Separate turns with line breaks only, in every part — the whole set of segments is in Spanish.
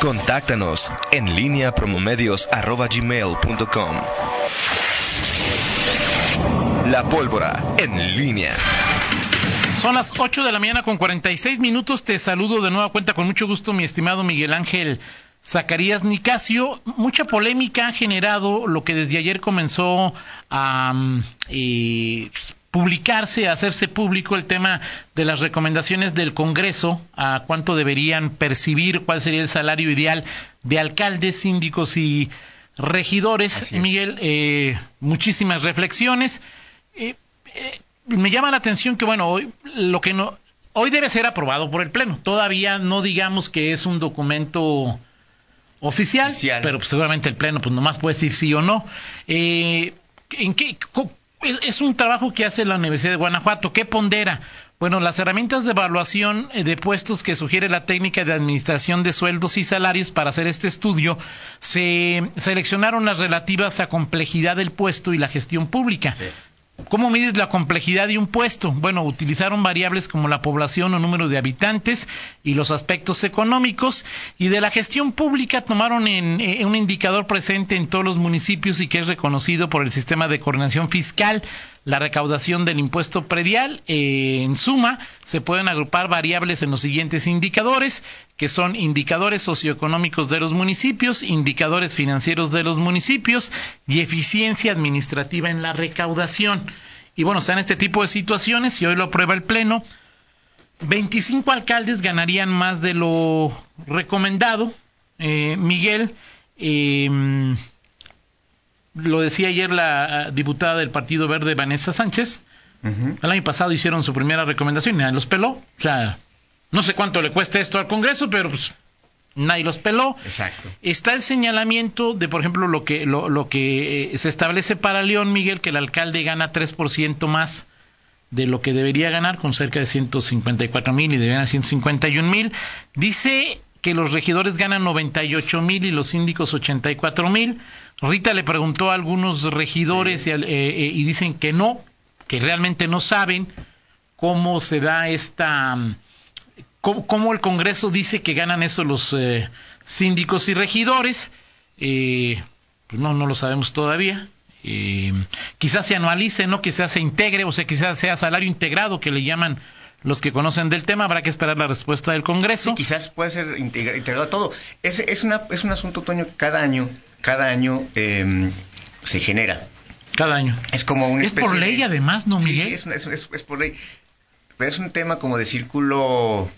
Contáctanos en línea promomedios.com. La pólvora en línea.
Son las 8 de la mañana con 46 minutos. Te saludo de nueva cuenta con mucho gusto, mi estimado Miguel Ángel Zacarías Nicasio. Mucha polémica ha generado lo que desde ayer comenzó a eh, publicarse, hacerse público el tema de las recomendaciones del Congreso a cuánto deberían percibir, cuál sería el salario ideal de alcaldes, síndicos y regidores. Miguel, eh, muchísimas reflexiones. Eh, eh, me llama la atención que, bueno, hoy lo que no. Hoy debe ser aprobado por el Pleno. Todavía no digamos que es un documento oficial, pero pues, seguramente el Pleno pues nomás puede decir sí o no. ¿En qué, es, un trabajo que hace la Universidad de Guanajuato. ¿Qué pondera? Bueno, las herramientas de evaluación eh, de puestos que sugiere la técnica de administración de sueldos y salarios para hacer este estudio se seleccionaron las relativas a complejidad del puesto y la gestión pública. ¿Cómo mides la complejidad de un puesto? Bueno, utilizaron variables como la población o número de habitantes y los aspectos económicos y de la gestión pública tomaron en, eh, un indicador presente en todos los municipios y que es reconocido por el sistema de coordinación fiscal la recaudación del impuesto predial. Eh, en suma, se pueden agrupar variables en los siguientes indicadores, que son indicadores socioeconómicos de los municipios, indicadores financieros de los municipios y eficiencia administrativa en la recaudación. Y bueno, están este tipo de situaciones y hoy lo aprueba el Pleno. 25 alcaldes ganarían más de lo recomendado. Eh, Miguel, eh, lo decía ayer la diputada del Partido Verde, Vanessa Sánchez. El año pasado hicieron su primera recomendación y nadie los peló. O sea, no sé cuánto le cuesta esto al Congreso, pero pues nadie los peló.
Exacto.
Está el señalamiento de, por ejemplo, lo que, lo, que eh, se establece para León, Miguel, que el alcalde gana 3% más de lo que debería ganar, con cerca de 154 mil y deberían 151 mil. Dice que los regidores ganan 98 mil y los síndicos 84 mil. Rita le preguntó a algunos regidores eh, eh, y, dicen que no, que realmente no saben cómo se da esta, cómo, el Congreso dice que ganan eso los eh, síndicos y regidores. pues no, no lo sabemos todavía. Quizás se anualice, ¿no? Quizás se integre, o sea, quizás sea salario integrado, que le llaman los que conocen del tema, habrá que esperar la respuesta del Congreso.
quizás puede ser integrado todo. Es, es, una, es un asunto, Toño, que cada año, cada año em, se genera.
Cada año.
Es como un
Es por ley, además, ¿no, Miguel?
Sí, es, es, por ley. Pero es un tema como de círculo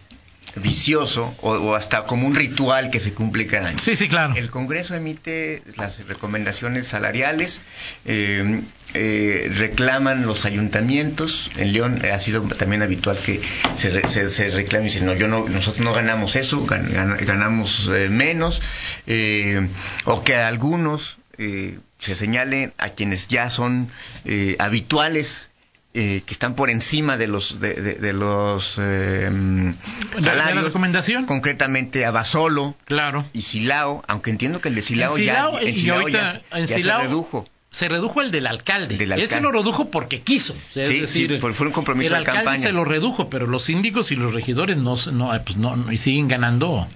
vicioso o, hasta como un ritual que se cumple cada año.
Sí, sí, claro.
El Congreso emite las recomendaciones salariales, eh, eh, reclaman los ayuntamientos. En León ha sido también habitual que se, se, reclame y dicen, no, yo no, nosotros no ganamos eso, ganamos eh, menos, o que algunos se señalen a quienes ya son habituales eh, que están por encima de los de, los eh, salarios.
la recomendación?
Concretamente a Basolo
claro.
y Silao, aunque entiendo que el de Silao, ya, se redujo.
Se redujo el del alcalde. Él se lo redujo porque quiso.
sí, sí, fue un compromiso
el
de campaña.
se lo redujo, pero los síndicos y los regidores no, no, pues no y siguen ganando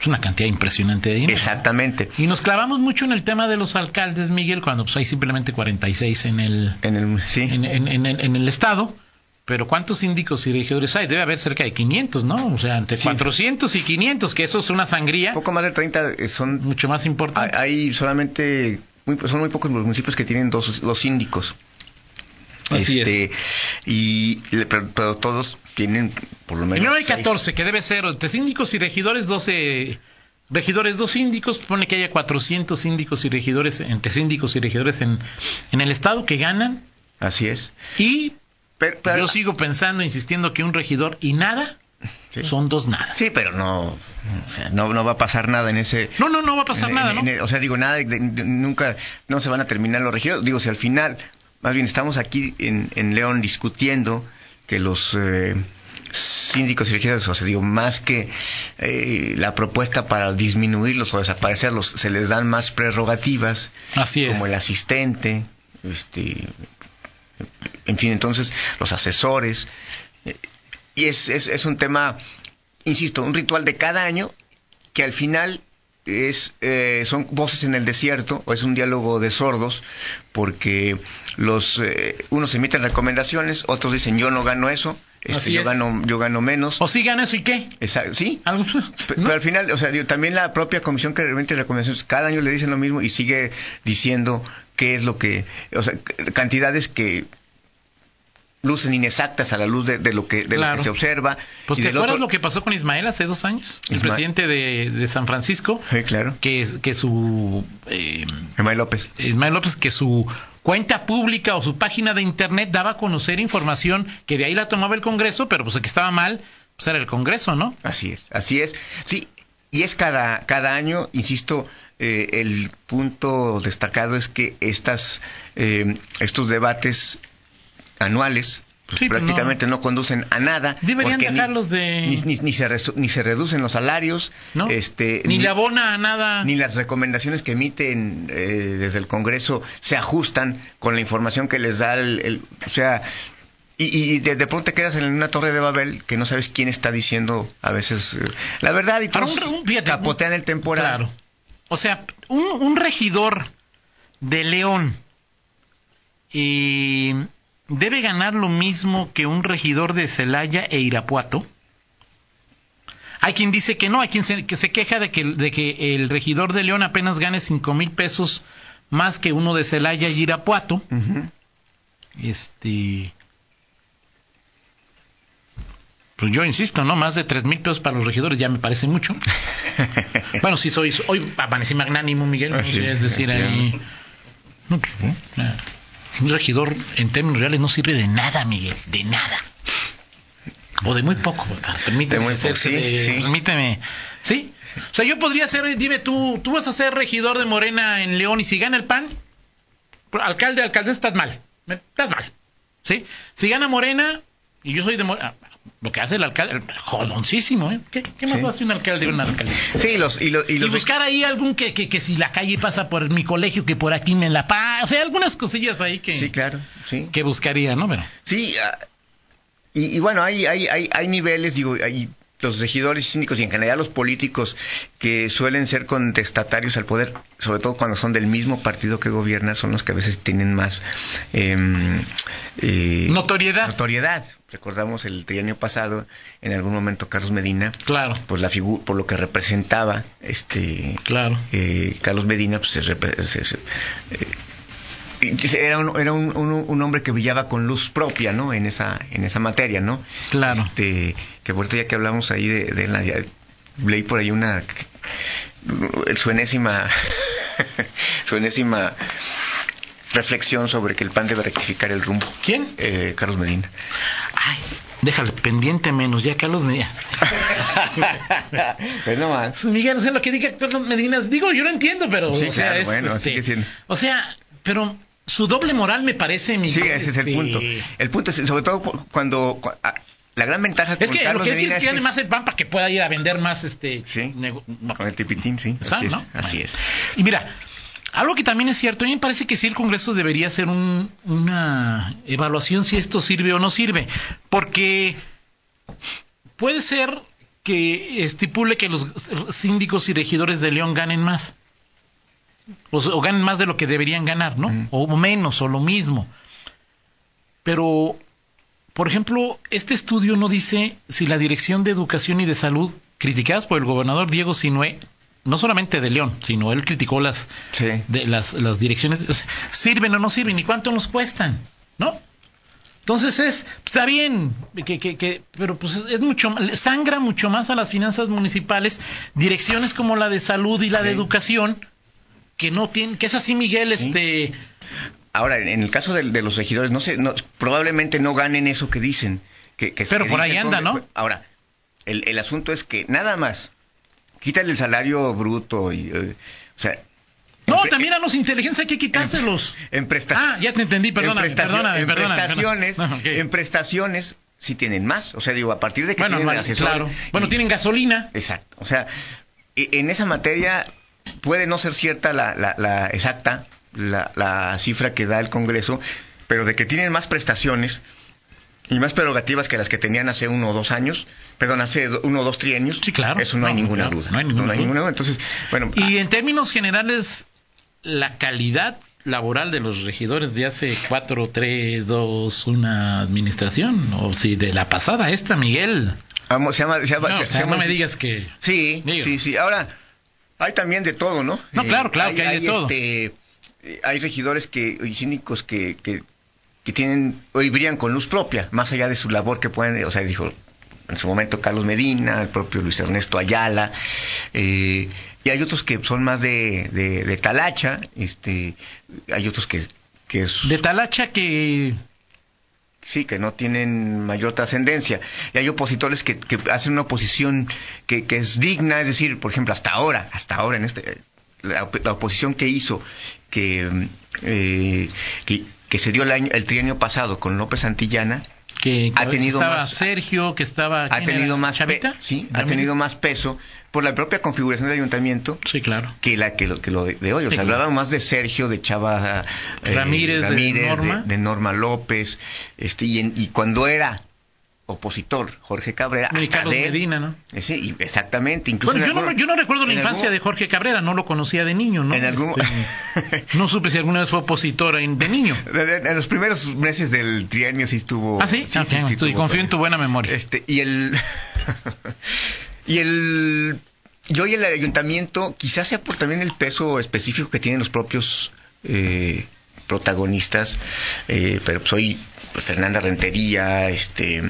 es una cantidad impresionante de dinero.
Exactamente.
Y nos clavamos mucho en el tema de los alcaldes, Miguel, cuando pues hay simplemente 46 en el,
en el, sí.
en, en, el estado. Pero ¿cuántos síndicos y regidores hay? Debe haber cerca de 500, ¿no? O sea, entre 400 y 500, que eso es una sangría.
Poco más de 30 eh, son...
Mucho más importante.
Hay solamente... son muy pocos los municipios que tienen dos, los síndicos.
Así este,
Y, pero, todos tienen por lo menos.
Primero hay 14, que debe ser entre síndicos y regidores, 12 regidores, dos síndicos. Pone que haya 400 síndicos y regidores, entre síndicos y regidores en, en el Estado que ganan.
Así es.
Y yo sigo pensando, insistiendo que un regidor y nada Son dos nada.
Sí, pero no, o sea, no, no va a pasar nada en ese.
No, no, no va a pasar nada, ¿no?
o sea, digo, nada, nunca, no se van a terminar los regidores. Digo, si al final más bien estamos aquí en, en León discutiendo que los eh, síndicos y regidores, o sea, digo, más que eh, la propuesta para disminuirlos o desaparecerlos, se les dan más prerrogativas,
Así
como el asistente, este, en fin, entonces los asesores, eh, y es, es, es un tema, insisto, un ritual de cada año que al final es, eh, son voces en el desierto o es un diálogo de sordos porque los eh, unos emiten recomendaciones, otros dicen yo no gano eso, este, yo
es.
gano yo gano menos.
O sí gana eso y qué.
Sí,
Algo.
Pero al final, o sea, digo, también la propia comisión que remite recomendaciones, cada año le dicen lo mismo y sigue diciendo qué es lo que, o sea, cantidades que lucen inexactas a la luz de, de lo que de lo que se observa.
Pues
y
te acuerdas
otro-
lo que pasó con Ismael hace dos años, el
Ismael.
presidente de, de San Francisco,
Sí, claro.
que su eh,
Emay López.
Ismael López que su cuenta pública o su página de internet daba a conocer información que de ahí la tomaba el Congreso, pero pues que estaba mal pues era el Congreso, ¿no?
Así es, así es. Sí, y es cada, cada año, insisto, eh, el punto destacado es que estas, eh, estos debates anuales pues,
Sí, pues,
prácticamente no. conducen a nada.
Deberían
porque ni-
dejarlos de-
Ni, ni- ni se ni se reducen los salarios,
¿No?
este,
Ni le abona a nada.
ni las recomendaciones que emiten eh, desde el Congreso se ajustan con la información que les da el, el- o sea y, y de, de pronto te quedas en una torre de Babel que no sabes quién está diciendo a veces eh, la verdad y todos
un- un- fíjate,
capotean el temporal
Claro. O sea, un, un regidor de León y debe ganar lo mismo que un regidor de Celaya e Irapuato. Hay quien dice que no, hay quien se, que se queja de que, de que el regidor de León apenas gane cinco mil pesos más que uno de Celaya y Irapuato. Este. Pues yo insisto, ¿no? Más de tres mil pesos para los regidores ya me parece mucho. bueno, sí soy. Hoy amanecí magnánimo, Miguel. sé,
es,
decir, ahí. No, pues, ¿no? Un regidor en términos reales no sirve de nada, Miguel. De nada. O de muy poco. Permíteme.
De muy poco,
hacerse
sí,
de-
sí.
Permíteme. ¿Sí? O sea, yo podría ser. Dime tú, tú vas a ser regidor de Morena en León y si gana el PAN, alcalde, alcaldesa, estás mal. Estás mal. ¿Sí? Si gana Morena, y yo soy de Morena, lo que hace el alcalde, jodoncísimo, ¿eh? ¿Qué, qué más
Sí.
hace un alcalde y un alcalde?
sí los y, los- y
buscar ahí algún que, que, que si la calle pasa por mi colegio, que por aquí me la pa... O sea, algunas cosillas ahí que,
sí claro sí
que buscaría, ¿no? Pero,
Sí, ah, y, y bueno, hay, hay, hay, hay niveles, digo, hay los regidores y síndicos y en general los políticos que suelen ser contestatarios al poder, sobre todo cuando son del mismo partido que gobierna, son los que a veces tienen más em, eh,
Notoriedad.
notoriedad. Recordamos el trienio pasado, en algún momento Carlos Medina,
claro,
pues la figu- por lo que representaba este
claro.
eh, Carlos Medina pues se se- se- eh, era, un, era un, un- un hombre que brillaba con luz propia no en esa en esa materia no
Claro.
este que por cierto ya que hablamos ahí de, de la ya leí por ahí una su enésima su enésima reflexión sobre que el PAN debe rectificar el rumbo
¿Quién?
Eh, Carlos Medina
Ay, déjale pendiente menos, ya Carlos Medina.
pues no más
Pues, Miguel, o sea, lo que diga Carlos Medinas, digo, yo lo entiendo, pero,
Sí,
o sea, es,
bueno,
este, o sea, pero su doble moral me parece, Miguel.
Sí, ese es el
este,
punto. El punto es, sobre todo cu- cuando... cu- la gran ventaja
Es que lo que
Medina
tienes que
es
gane más el pan para que pueda ir a vender más este
Sí,
no.
con el tipitín, sí.
¿Sabe,
Así es.
no?
Así
Bueno.
es.
Y mira, algo que también es cierto, a mí me parece que sí el Congreso debería hacer un- una evaluación si esto sirve o no sirve, porque puede ser que estipule que los síndicos y regidores de León ganen más. O, o ganen más de lo que deberían ganar, ¿no? O menos, o lo mismo. Pero, por ejemplo, este estudio no dice si la Dirección de Educación y de Salud, criticadas por el gobernador Diego Sinué, no solamente de León, sino él criticó las,
Sí.
de las, las direcciones, o sea, sirven o no sirven y cuánto nos cuestan, ¿no? Entonces es, está bien, que, que, que, pero pues es, mucho, sangra mucho más a las finanzas municipales, direcciones como la de salud y la de educación, que no tienen, que es así, Miguel, este,
Ahora, en el caso de, de los regidores, no sé, no, probablemente no ganen eso que dicen. Que, que-
Pero
que
por ahí anda. ¿no?
Ahora, el, el asunto es que nada más, quítale el salario bruto y... eh, o sea...
no, también a los inteligentes hay que quitárselos.
En presta-
Ah, ya te entendí, perdóname,
en
perdóname,
en
perdóname,
prestaciones,
perdóname. Ok.
en prestaciones sí tienen más. O sea, digo, a partir de que
Bueno,
tienen
no,
asesor
claro. Bueno,
y-
tienen gasolina.
Exacto. O sea, e- en esa materia puede no ser cierta la, la, la exacta, la, la cifra que da el Congreso, pero de que tienen más prestaciones, y más prerrogativas que las que tenían hace uno o dos años, perdón, hace uno o dos trienios.
Sí, claro.
Eso no, hay ninguna
claro,
duda.
no hay ninguna duda.
duda. Entonces, bueno,
Y en términos generales, la calidad laboral de los regidores de hace cuatro, tres, dos, una administración, o si de la pasada esta, Miguel.
vamos, se llama, se llama-
No,
se-
o
se
sea,
llama-
no me digas que...
Sí,
Digo.
sí, sí. Ahora, hay también de todo, ¿no?
No, claro, claro que hay de todo.
este, eh, hay regidores que, y cínicos que, que, que tienen, hoy brillan con luz propia, más allá de su labor que pueden, o sea, dijo en su momento Carlos Medina, el propio Luis Ernesto Ayala, eh, y hay otros que son más de, de, de talacha, este, hay otros que, que es-
De Talacha que...
sí, que no tienen mayor trascendencia. Y hay opositores que, que hacen una oposición que, que es digna, es decir, por ejemplo, hasta ahora, hasta ahora en este, la, la oposición que hizo, que, eh, que, que se dio el, año, el trienio pasado con López Santillana,
que
Ha tenido
estaba
más-
Sergio, que estaba...
ha
¿quién
tenido más, pe-
¿Chavita?
sí, ha tenido más peso por la propia configuración del ayuntamiento
Sí, claro.
que la que lo, que lo de, de hoy. O
Sí,
sea,
claro.
hablaban más de Sergio, de Chava eh,
Ramírez, de Norma.
de, Norma López, este, y, en- y cuando era opositor Jorge Cabrera,
Y
hasta
Carlos
de
Medina, ¿no?
eh, sí, y exactamente, incluso
Bueno,
en
yo no, yo no recuerdo la infancia
algún-
de Jorge Cabrera, no lo conocía de niño, ¿no?
En algún-
Este, no supe si alguna vez fue opositora en- de niño.
En los primeros meses del trienio sí estuvo.
Ah, sí, Ah,
sí,
ok,
sí
tú- y
tuvo,
confío en tu buena memoria.
Este, y el. y el. Y hoy el ayuntamiento, quizás sea por también el peso específico que tienen los propios eh, protagonistas, eh, pero soy Fernanda Rentería, este,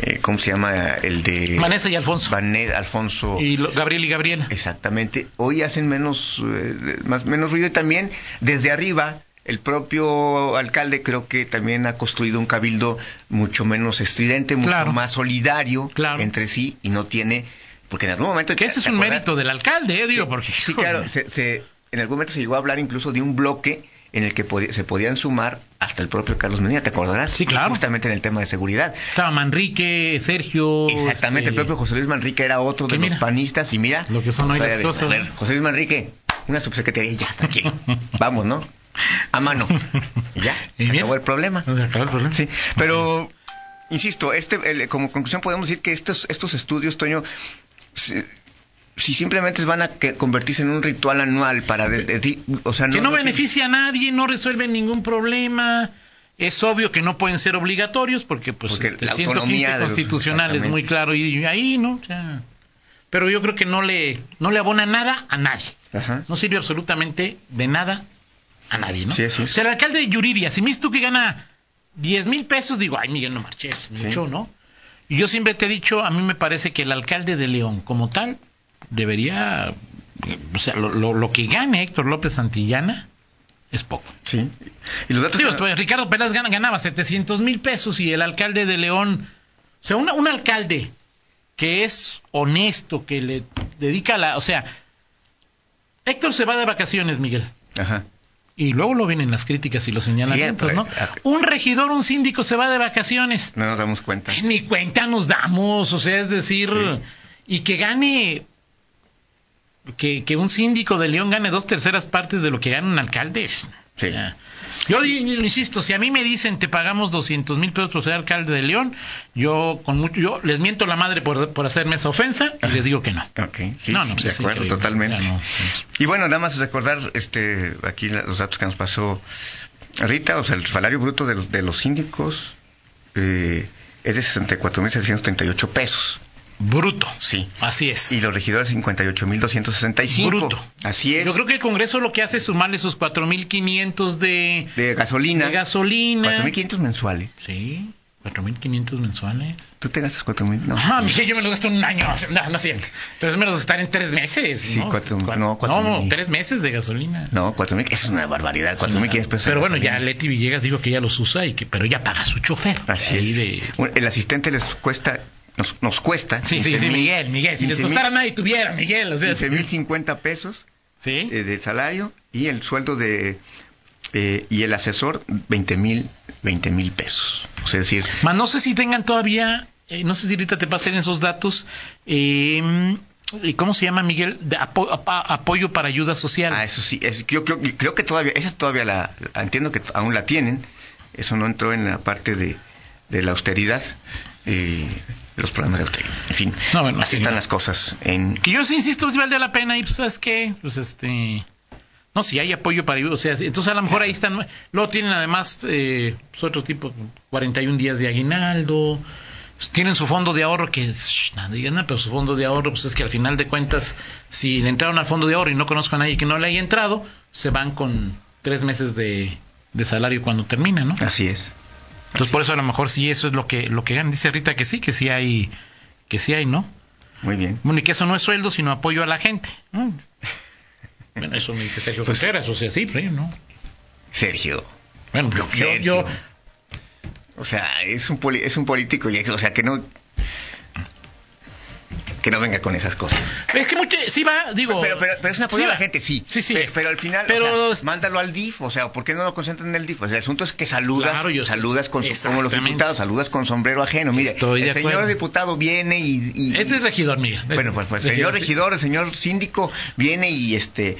eh, ¿cómo se llama? El de.
Vanessa y Alfonso.
Alfonso.
Y lo- Gabriel y Gabriela.
Exactamente. Hoy hacen menos, eh, más, menos ruido y también desde arriba. El propio alcalde creo que también ha construido un cabildo mucho menos estridente, mucho
Claro.
más solidario
Claro.
entre sí y no tiene, porque en algún momento...
Que ese es
¿te
un mérito del alcalde, eh, digo, porque...
Sí, claro, se, se- en algún momento se llegó a hablar incluso de un bloque en el que se podían sumar hasta el propio Carlos Medina, ¿te acordarás?
Sí, claro.
Justamente en el tema de seguridad.
Estaba Manrique, Sergio...
Exactamente,
este,
el propio José Luis Manrique era otro de los panistas y mira
lo que son hoy las
de-
cosas,
a ver,
¿no?
José Luis Manrique, una subsecretaría y ya, tranquilo. Vamos, ¿no? A mano. Ya,
Y
se acabó el problema.
Se acabó el problema.
Sí, pero insisto, este el- como conclusión podemos decir que estos estos estudios, Toño, si, si simplemente van a que- convertirse en un ritual anual para de- de- o sea,
que no,
no
beneficia a nadie, no resuelven ningún problema. Es obvio que no pueden ser obligatorios porque pues
Porque
este,
la
el 115
autonomía de los-
constitucional es muy claro y, y ahí no, O sea, pero yo creo que no le no le abona nada a nadie.
Ajá.
No sirve absolutamente de nada a nadie, ¿no?
Sí.
O sea, el alcalde de Yuriria, si me tú que gana 10 mil pesos, digo, ay, Miguel, no marches, mucho, ¿no? Y yo siempre te he dicho, a mí me parece que el alcalde de León, como tal, debería, o sea, lo, lo- lo que gane Héctor López Santillana es poco.
Sí. Y los datos que-
pues, Ricardo Pérez gana- ganaba 700 mil pesos y el alcalde de León, o sea, una- un alcalde que es honesto, que le dedica la, o sea, Héctor se va de vacaciones, Miguel.
Ajá.
Y luego lo vienen las críticas y los señalamientos,
Sí,
¿no?
pues.
Un regidor, un síndico se va de vacaciones.
No nos damos cuenta.
Ni cuenta nos damos, o sea, es decir, y que gane, que, que un síndico de León gane dos terceras partes de lo que gana un alcalde. es-
Sí.
Yo insisto, si a mí me dicen te pagamos 200 mil pesos por ser alcalde de León, yo con mucho, yo les miento la madre por, por hacerme esa ofensa y les digo que no.
Ok, sí,
No, no,
sí,
pues
de
es
acuerdo, totalmente.
No.
Y bueno, nada más recordar este aquí los datos que nos pasó Rita, o sea, el salario bruto de los, de los síndicos eh, es de 64.738 pesos.
Bruto.
Sí.
Así es.
Y los regidores 58.265.
Bruto.
Así es.
Yo creo que el Congreso lo que hace es sumarle sus 4.500 de,
de gasolina.
de gasolina.
4.500 mensuales.
Sí, 4.500 mensuales.
¿Tú te gastas 4.000? No.
Ah, Miguel, yo me lo gasto en un año. No, no es cierto. Pero es menos de estar en tres meses.
Sí,
¿no?
cuatro-
Cua-
no, cuatro
no,
mil.
tres meses de gasolina.
No, 4.000, eso es una barbaridad. 4.500 pesos.
Pero bueno, ya. Leti Villegas dijo que ella los usa y que, pero ella paga su chofer.
Así es.
de-
Bueno, El asistente les cuesta, nos, nos cuesta.
Sí, sí, sí,
15,000,
Miguel, Miguel. Si les
15,000,
costara nadie tuviera, Miguel. O sea,
15.050 pesos
sí.
eh, de salario y el sueldo de eh, y el asesor 20 mil 20 mil pesos o sea es decir
Más no sé si tengan todavía, eh, no sé si ahorita te pasen esos datos. Eh, ¿Y cómo se llama, Miguel? De apo- apoyo para ayuda social.
ah eso sí es, yo, creo- creo que todavía esa todavía la, la- entiendo que aún la tienen eso no entró en la parte de de la austeridad, eh, los programas de austeridad. En fin,
No, bueno,
así
sí,
están
no.
las cosas. En,
Que yo sí insisto, pues vale la pena y pues sabes qué, pues este no, si hay apoyo para o sea, entonces a lo mejor ahí están, luego tienen además eh, pues, otro tipo, 41 días de aguinaldo, tienen su fondo de ahorro que, shh, nada, pero su fondo de ahorro, pues es que al final de cuentas, si le entraron al fondo de ahorro y no conozco a nadie que no le haya entrado, se van con tres meses de, de salario cuando termina, ¿no?
así es.
Entonces por eso a lo mejor sí eso es lo que, lo que ganan. Dice Rita que sí, que sí hay, que sí hay, ¿no?
Muy bien.
Bueno, y que eso no es sueldo, sino apoyo a la gente. ¿no? Bueno, eso me dice Sergio
Pues-
Contreras, o sea, sí, pero yo no.
Sergio.
Bueno, yo, yo,
Sergio.
yo-
O sea, es un, poli- es un político, y, o sea, que no... Que no venga con esas cosas.
es que mucho, sí va, digo...
Pero, pero, pero es un apoyo
sí
a la
va.
gente, sí.
Sí, sí.
Pe- Pero, al final,
Pero-
o sea, mándalo al DIF, o sea, ¿por qué no lo concentran en el DIF? O sea, el asunto es que saludas,
Claro, yo
saludas con su- como los diputados, saludas con sombrero ajeno. Mire,
Estoy
el señor
acuerdo.
diputado viene y... y-
Este es regidor, Miguel.
Bueno, pues, pues el
Regidor,
señor regidor, el señor síndico viene y este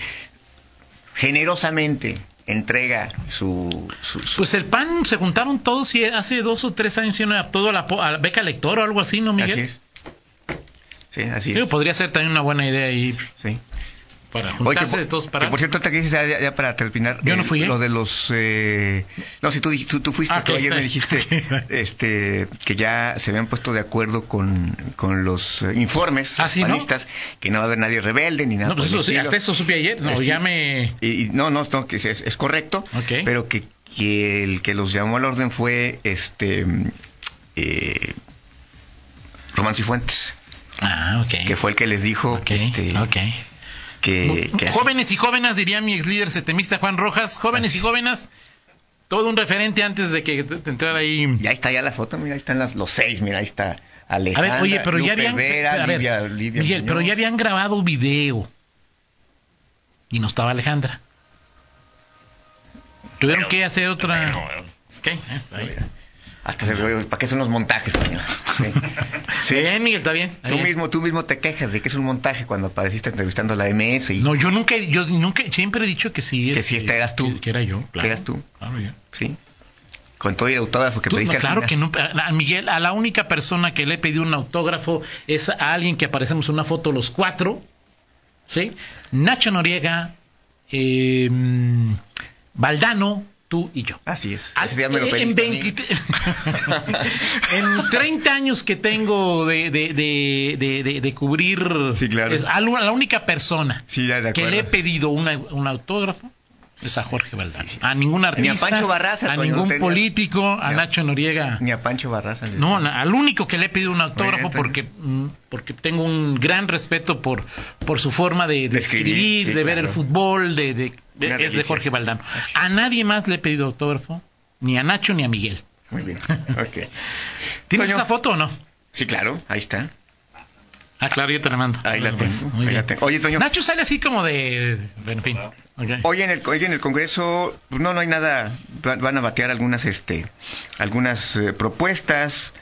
generosamente entrega su, su, su-
Pues el PAN se juntaron todos y hace dos o tres años hicieron todo a la, a la beca lector o algo así, ¿no, Miguel?
así es. Sí, así es.
podría ser también una buena idea ahí
Sí.
para
Oye,
juntarse
que
de todos
que
para...
por cierto, que dices, ya, para terminar,
Yo no
eh,
fui, ¿eh?
lo de los... eh, no, si tú, tú, tú fuiste,
Ah,
tú ayer me dijiste este, que ya se habían puesto de acuerdo con, con los eh, informes
Ah, ¿sí, no?
panistas, que no va a haber nadie rebelde ni nada
No, pues eso sí, hasta eso supe ayer, no,
Eh, sí.
ya me...
Y, y no, no, no, que es, es correcto,
Ok.
pero que, que el que los llamó al orden fue este eh, Román Cifuentes,
Ah, ok.
que fue el que les dijo
Ok,
este, que, que así-
jóvenes y jóvenes, diría mi ex líder setemista Juan Rojas, jóvenes y jóvenes, todo un referente antes de que te, entrara ahí.
Ya está ya la foto, mira, ahí están las, los seis, mira, ahí está
A
Alejandra,
ver, oye, pero ya habían.
Vera,
a ver,
Livia- Livia
Miguel, pero ya habían grabado video. Y no estaba Alejandra. Tuvieron
Pero-
que hacer otra. Ok, eh, ahí.
Hasta se ¿para qué son los montajes, Toño? Sí. Sí.
Bien, Miguel, está bien.
Tú
bien.
mismo, tú mismo te quejas de que es un montaje cuando apareciste entrevistando a la MS y
No, yo nunca, yo nunca, siempre he dicho que sí.
Que
este,
sí, esta eras tú.
Que, que era yo, claro.
eras tú.
Claro, yo.
sí, con todo el autógrafo que
Tú-
pediste
no, claro que no. A Miguel, a la única persona que le he pedido un autógrafo es a alguien que aparecemos en una foto los cuatro. ¿Sí? Nacho Noriega, eh, Valdano, tú y yo.
Así es.
Al-
me lo
en,
a mí.
20 en 30 años que tengo de, de, de, de, de- de cubrir,
Sí, claro.
es a la única persona
Sí,
que le he pedido una- un autógrafo es a Jorge Valdano. A ningún
Ni a
artista,
Pancho Barraza,
a ningún
no
político, a Nacho Noriega.
Ni a Pancho Barraza.
No, al único que le he pedido un autógrafo
bien,
porque mm, porque tengo un gran respeto por por su forma de,
escribir,
escribir,
sí,
de ver el fútbol, de, de- de- es de. Jorge Valdano. A nadie más le he pedido autógrafo, ni a Nacho ni a Miguel.
Muy bien. Ok.
¿Tienes
Toño.
esa foto o no?
Sí, claro, ahí está.
Ah, claro, yo te la mando.
Ahí la tengo, ahí la
bien.
tengo. Oye, Toño.
Nacho sale así como de... Bueno, en fin. ok.
Hoy en el hoy en el Congreso no no hay nada va- van a batear algunas este algunas eh, propuestas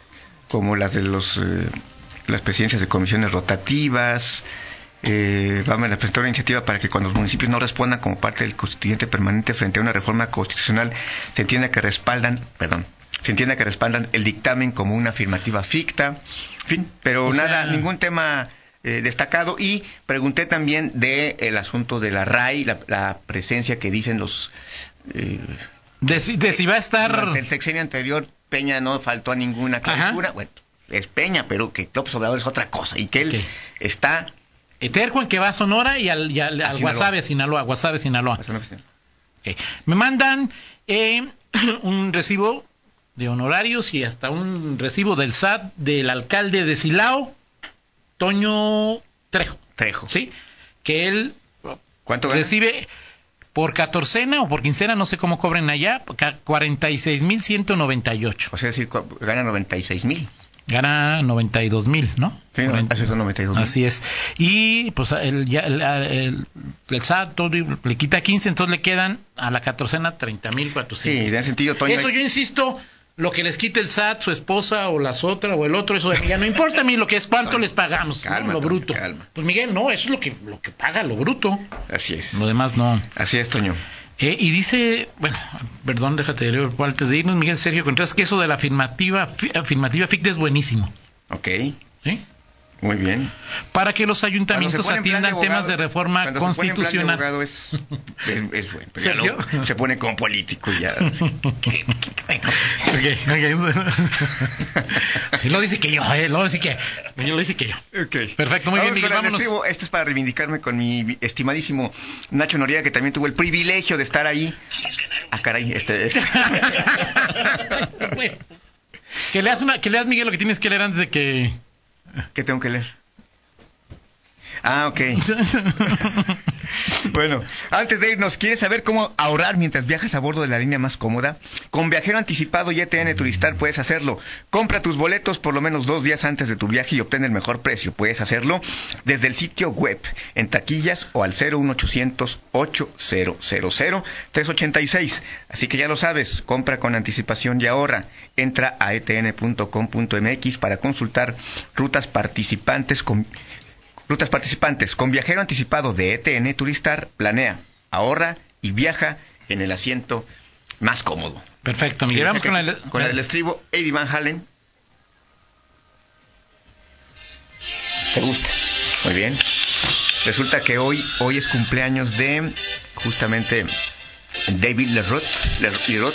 como las de los eh, las presidencias de comisiones rotativas eh, vamos a presentar una iniciativa para que cuando los municipios no respondan como parte del constituyente permanente frente a una reforma constitucional se entienda que respaldan perdón se entienda que respaldan el dictamen como una afirmativa ficta. En fin pero
O
nada
sea-
ningún tema eh, destacado. Y pregunté también de el asunto de la RAI, la, la presencia que dicen los eh,
De, si- de si va a estar...
el sexenio anterior Peña no faltó a ninguna clausura, bueno, es Peña, pero que López Obrador es otra cosa y que él está
Eterco en que va a Sonora y al, y al,
A
al
Sinaloa.
Guasave, Sinaloa. Guasave, Sinaloa. Me mandan eh, un recibo de honorarios y hasta un recibo del SAT del alcalde de Silao, Toño Trejo,
Trejo.
¿sí? Que él
¿Cuánto gana?
recibe por catorcena o por quincena, no sé cómo cobren allá, ca- 46.198.
O sea, decir, cu- gana 96 mil.
Gana 92.000, ¿no?
Sí, son 92 mil.
Así es. Y pues el, ya, el, el, el SAT todo, le quita 15, entonces le quedan a la catorcena 30.400.
Sí, en ese sentido, Toño,
Eso
hay-
yo insisto, Lo que les quite el SAT, su esposa o las otras o el otro, eso ya no importa a mí lo que es cuánto les pagamos, lo bruto.
calma.
Pues Miguel, no, eso es lo que, lo que paga, lo bruto.
Así es.
Lo demás no.
Así es, Toño.
Eh, y dice, bueno, perdón, déjate de leer antes de irnos, Miguel Sergio Contreras, que eso de la afirmativa, fi- afirmativa ficta es buenísimo.
Ok,
¿sí?
Muy bien.
Para que los ayuntamientos atiendan
de
temas de reforma
cuando se pone en plan de
constitucional.
abogado es, es, es bueno. pero ya luego se pone como político y ya.
Ok, ok. y luego dice que yo, eh, luego dice que, luego dice que yo. Perfecto, muy bien, Miguel, vámonos.
estribo. Esto es para reivindicarme con mi estimadísimo Nacho Noriega, que también tuvo el privilegio de estar ahí. Ah, caray, este... este-
que leas una, que leas Miguel lo que tienes que leer antes de que
¿Qué tengo que leer? Ah, ok. Bueno, antes de irnos, ¿quieres saber cómo ahorrar mientras viajas a bordo de la línea más cómoda? Con Viajero Anticipado y ETN Turistar puedes hacerlo. Compra tus boletos por lo menos dos días antes de tu viaje y obtén el mejor precio. Puedes hacerlo desde el sitio web, en taquillas o al 01800 8000 386. Así que ya lo sabes, compra con anticipación y ahorra. Entra a etn.com.mx para consultar rutas participantes con Rutas participantes. Con viajero anticipado de ETN Turistar, planea, ahorra y viaja en el asiento más cómodo.
Perfecto, Miguel. Vamos con el,
Con el estribo Eddie Van Halen. ¿Te gusta? Muy bien. Resulta que hoy, hoy es cumpleaños de justamente David Leroth. Leroth.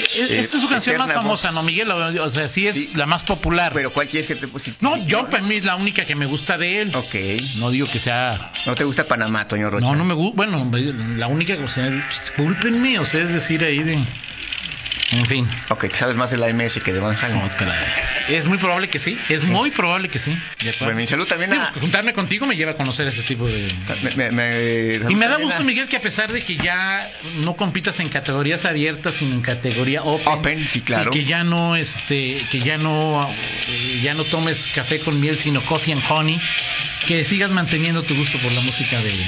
Es-
Eh,
Esa es su canción más famosa,
Voz.
¿no, Miguel? O sea, sí es
Sí.
la más popular.
Pero ¿cuál quieres que te pues, si-
no, yo para mí es la única que me gusta de él.
Ok.
No digo que sea...
¿No te gusta Panamá, Toño Rocha?
No, no me gusta. Bueno, la única, o sea, discúlpenme, o sea, es decir, ahí de... En fin.
Ok, sabes más de la MS que de Van Halen.
Otra vez. Es muy probable que sí. Es muy probable que sí.
Bueno, y salud también
Digo,
a...
juntarme contigo me lleva a conocer ese tipo de...
Me, me- me-
Y me da gusto,
a-
Miguel, que a pesar de que ya no compitas en categorías abiertas, sino en categoría open,
Open, sí, claro.
que ya no, este, que ya no, eh, ya no tomes café con miel, sino coffee and honey, que sigas manteniendo tu gusto por la música de, de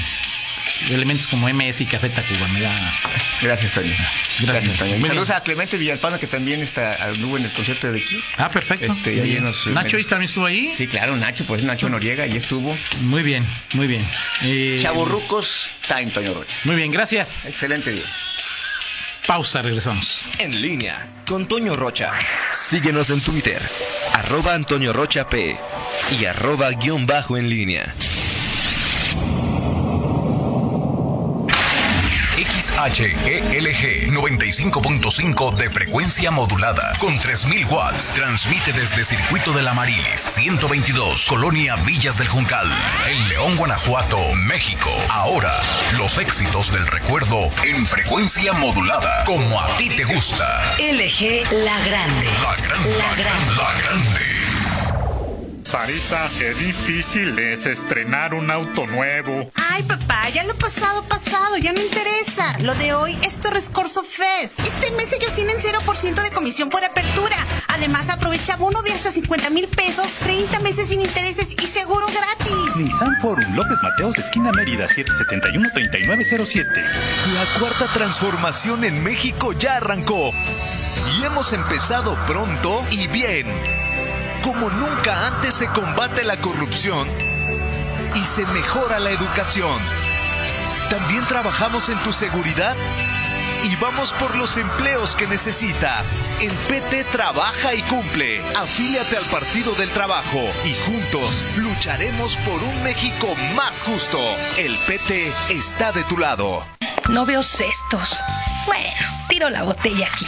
elementos como MS y Café Tacuba. Me da,
Gracias, Toño.
Gracias.
Toño. Y saludos
bien.
a Clemente Villalpano, que también está, anduvo en el concierto de aquí.
ah, perfecto.
Este,
Muy
ahí nos-
Nacho ¿y también estuvo ahí.
Sí, claro, Nacho, pues Nacho Noriega, ahí estuvo.
Muy bien, muy bien. Eh,
Chavorrucos Time, Toño Rocha.
Muy bien, gracias.
Excelente día.
Pausa, regresamos.
En línea con Toño Rocha. Síguenos en Twitter, arroba Antonio Rocha P y arroba guion bajo en línea.
XHELG 95.5 de frecuencia modulada con 3000 watts. Transmite desde Circuito de la Marilis 122, Colonia Villas del Juncal, en León, Guanajuato, México. Ahora, los éxitos del recuerdo en frecuencia modulada, como a ti te gusta.
LG La Grande.
La grande,
La Grande.
la grande.
Sarita, qué difícil es estrenar un auto nuevo.
Ay, papá, ya lo pasado, pasado, ya no interesa. Lo de hoy es Torres Corso Fest. Este mes ellos tienen 0% de comisión por apertura. Además, aprovecha bono de hasta 50 mil pesos, 30 meses sin intereses y seguro gratis.
Nissan Forum López Mateos, esquina Mérida, 771-3907.
La cuarta transformación en México ya arrancó. Y hemos empezado pronto y bien. Como nunca antes se combate la corrupción y se mejora la educación. También trabajamos en tu seguridad y vamos por los empleos que necesitas. En PT trabaja y cumple. Afíliate al Partido del Trabajo y juntos lucharemos por un México más justo. El PT está de tu lado.
No veo cestos. Bueno, tiro la botella aquí.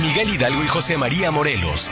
Miguel Hidalgo y José María Morelos.